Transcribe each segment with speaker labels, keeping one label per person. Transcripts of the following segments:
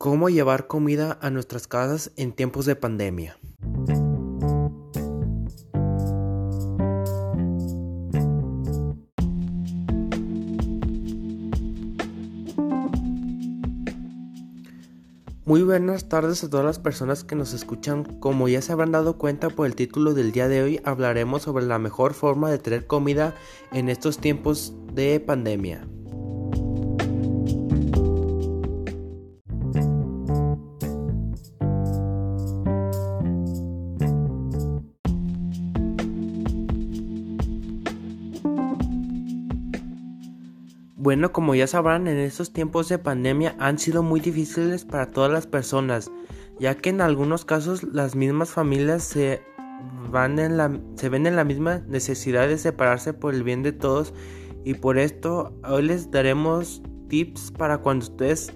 Speaker 1: ¿Cómo llevar comida a nuestras casas en tiempos de pandemia? Muy buenas tardes a todas las personas que nos escuchan. Como ya se habrán dado cuenta por el título del día de hoy, hablaremos sobre la mejor forma de tener comida en estos tiempos de pandemia. Bueno, como ya sabrán, en estos tiempos de pandemia han sido muy difíciles para todas las personas, ya que en algunos casos las mismas familias se, la, ven en la misma necesidad de separarse por el bien de todos y por esto hoy les daremos tips para cuando ustedes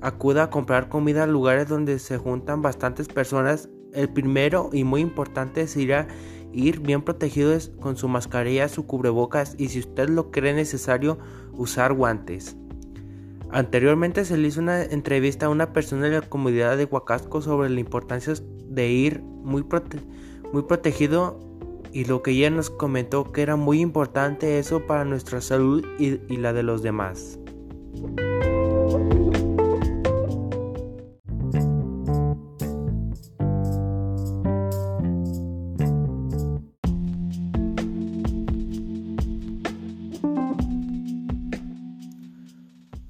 Speaker 1: acuda a comprar comida a lugares donde se juntan bastantes personas. El primero y muy importante es ir a ir bien protegidos con su mascarilla, su cubrebocas y si usted lo cree necesario, usar guantes. Anteriormente se le hizo una entrevista a una persona de la comunidad de Huacasco sobre la importancia de ir muy, muy protegido y lo que ella nos comentó que era muy importante eso para nuestra salud y la de los demás.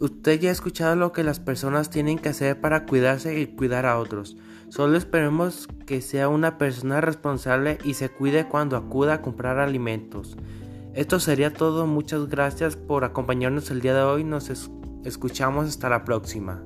Speaker 1: Usted ya ha escuchado lo que las personas tienen que hacer para cuidarse y cuidar a otros. Solo esperemos que sea una persona responsable y se cuide cuando acuda a comprar alimentos. Esto sería todo. Muchas gracias por acompañarnos el día de hoy. Nos escuchamos hasta la próxima.